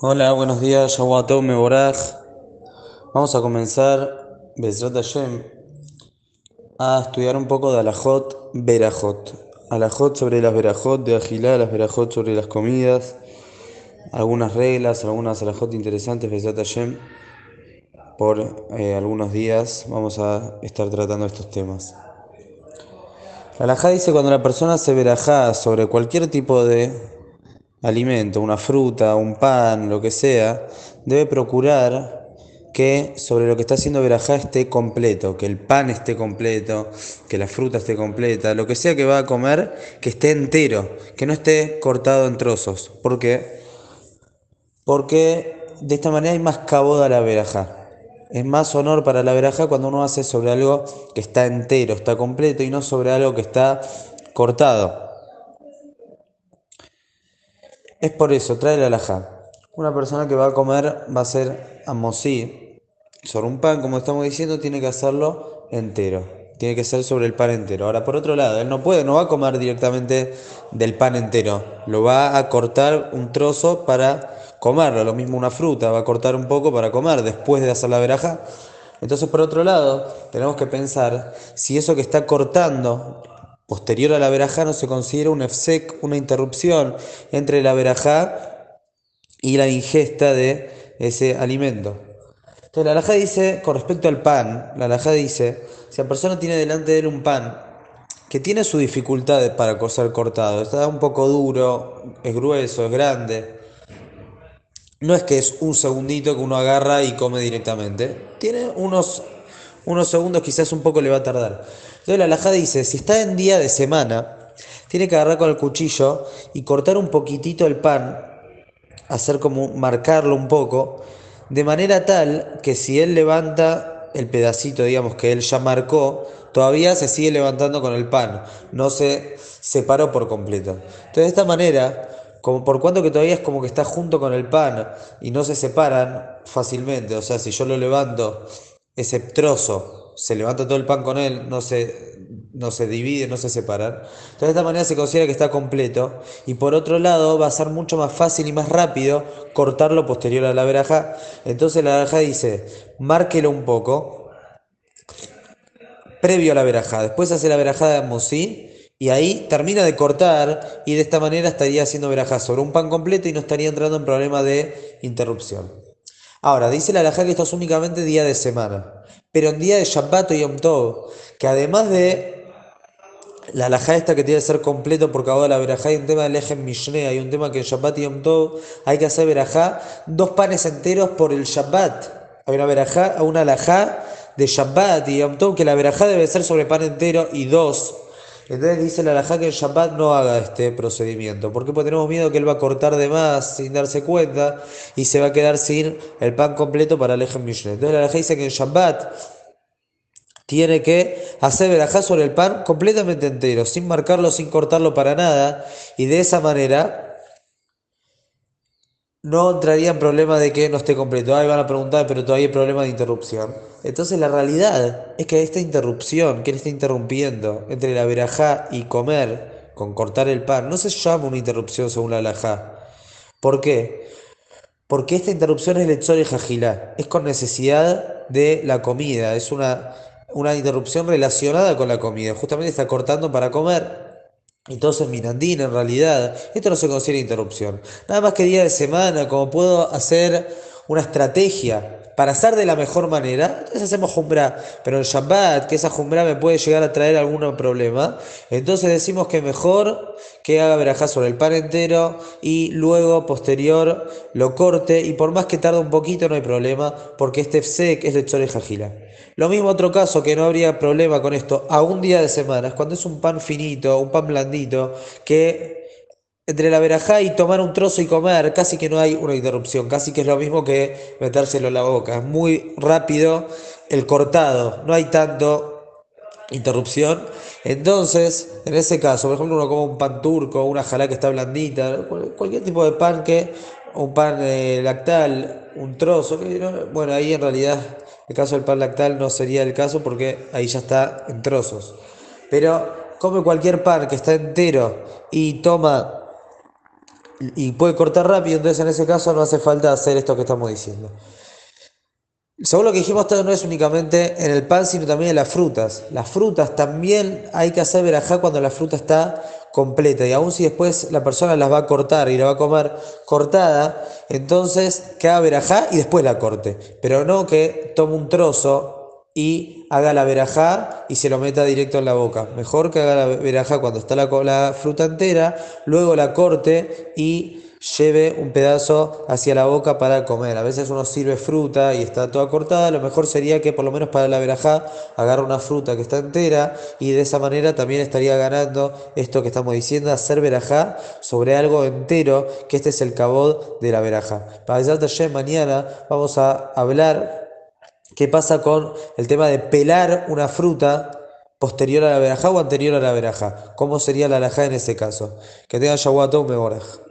Hola, buenos días, Shawatou Meboraj. Vamos a comenzar, Bezrat Hashem, a estudiar un poco de Alajot Berajot. Alajot sobre las Berajot de Agilá, las Berajot sobre las comidas, algunas reglas, algunas Alajot interesantes, Bezrat Hashem. Por eh, algunos días vamos a estar tratando estos temas. La Alajá dice cuando la persona se verajá sobre cualquier tipo de alimento, una fruta, un pan, lo que sea, debe procurar que sobre lo que está haciendo verajá esté completo, que el pan esté completo, que la fruta esté completa, lo que sea que va a comer, que esté entero, que no esté cortado en trozos. ¿Por qué? Porque de esta manera hay más caboda a la verajá. Es más honor para la verajá cuando uno hace sobre algo que está entero, está completo y no sobre algo que está cortado. Es por eso, trae la alajá. Una persona que va a comer va a ser amosí. Sobre un pan, como estamos diciendo, tiene que hacerlo entero. Tiene que ser sobre el pan entero. Ahora, por otro lado, él no puede, no va a comer directamente del pan entero. Lo va a cortar un trozo para comerlo. Lo mismo una fruta, va a cortar un poco para comer después de hacer la veraja. Entonces, por otro lado, tenemos que pensar si eso que está cortando posterior a la verajá no se considera un efsek, una interrupción entre la verajá y la ingesta de ese alimento. Entonces la alajá dice, con respecto al pan, la alajá dice, si la persona tiene delante de él un pan que tiene su dificultad para coser cortado, está un poco duro, es grueso, es grande, no es que es un segundito que uno agarra y come directamente, tiene unos, unos segundos, quizás un poco le va a tardar. Entonces la dice, si está en día de semana, tiene que agarrar con el cuchillo y cortar un poquitito el pan, hacer como marcarlo un poco, de manera tal que si él levanta el pedacito, digamos, que él ya marcó, todavía se sigue levantando con el pan, no se separó por completo. Entonces de esta manera, como por cuanto que todavía es como que está junto con el pan y no se separan fácilmente, o sea, si yo lo levanto ese trozo se levanta todo el pan con él, no se, no se divide, no se separan. Entonces de esta manera se considera que está completo. Y por otro lado va a ser mucho más fácil y más rápido cortarlo posterior a la veraja. Entonces la veraja dice, márquelo un poco, previo a la veraja. Después hace la verajá de Amosí. Y ahí termina de cortar y de esta manera estaría haciendo verajá sobre un pan completo y no estaría entrando en problema de interrupción. Ahora, dice la alajá que esto es únicamente día de semana, pero en día de Shabbat o Yom Tov, que además de la alajá esta que tiene que ser completo por causa de la verajá, hay un tema del eje Mishneh, hay un tema que en Shabbat y Yom Tov hay que hacer verajá, dos panes enteros por el Shabbat. Hay una verajá, una alajá de Shabbat y Yom Tov que la verajá debe ser sobre pan entero y dos entonces dice la alajá que el Shabbat no haga este procedimiento. Porque tenemos miedo que él va a cortar de más sin darse cuenta y se va a quedar sin el pan completo para el Ejem Mishneh. Entonces la alajá dice que el Shabbat tiene que hacer verajá sobre el pan completamente entero, sin marcarlo, sin cortarlo para nada. Y de esa manera no entraría en problema de que no esté completo. Ahí van a preguntar, pero todavía hay problema de interrupción. Entonces la realidad es que esta interrupción que él está interrumpiendo entre la verajá y comer, con cortar el pan, no se llama una interrupción según la alajá. ¿Por qué? Porque esta interrupción es lechor y jajilá, es con necesidad de la comida, es una, una interrupción relacionada con la comida. Justamente está cortando para comer entonces, Mirandín, en realidad, esto no se considera interrupción. Nada más que día de semana, como puedo hacer una estrategia para hacer de la mejor manera, entonces hacemos jumbra. Pero el Shabbat, que esa jumbra me puede llegar a traer algún problema, entonces decimos que mejor que haga verajá sobre el pan entero y luego, posterior, lo corte. Y por más que tarde un poquito, no hay problema, porque este FSEC es de Chore Jajila. Lo mismo otro caso que no habría problema con esto a un día de semana, es cuando es un pan finito, un pan blandito, que entre la verajá y tomar un trozo y comer, casi que no hay una interrupción, casi que es lo mismo que metérselo en la boca. Es muy rápido el cortado, no hay tanto interrupción. Entonces, en ese caso, por ejemplo, uno come un pan turco, una jalá que está blandita, cualquier tipo de pan que, un pan eh, lactal, un trozo, bueno, ahí en realidad el caso del pan lactal no sería el caso porque ahí ya está en trozos. Pero come cualquier pan que está entero y toma y puede cortar rápido, entonces en ese caso no hace falta hacer esto que estamos diciendo. Según lo que dijimos, esto no es únicamente en el pan, sino también en las frutas. Las frutas también hay que hacer verajá cuando la fruta está completa. Y aún si después la persona las va a cortar y la va a comer cortada, entonces que verajá y después la corte. Pero no que tome un trozo y haga la verajá y se lo meta directo en la boca. Mejor que haga la verajá cuando está la, fruta entera, luego la corte y lleve un pedazo hacia la boca para comer. A veces uno sirve fruta y está toda cortada, lo mejor sería que por lo menos para la verajá agarre una fruta que está entera y de esa manera también estaría ganando esto que estamos diciendo, hacer verajá sobre algo entero, que este es el cabod de la verajá. Para el mañana vamos a hablar qué pasa con el tema de pelar una fruta posterior a la verajá o anterior a la verajá. ¿Cómo sería la verajá en ese caso? Que tenga Shawatou Meboraj.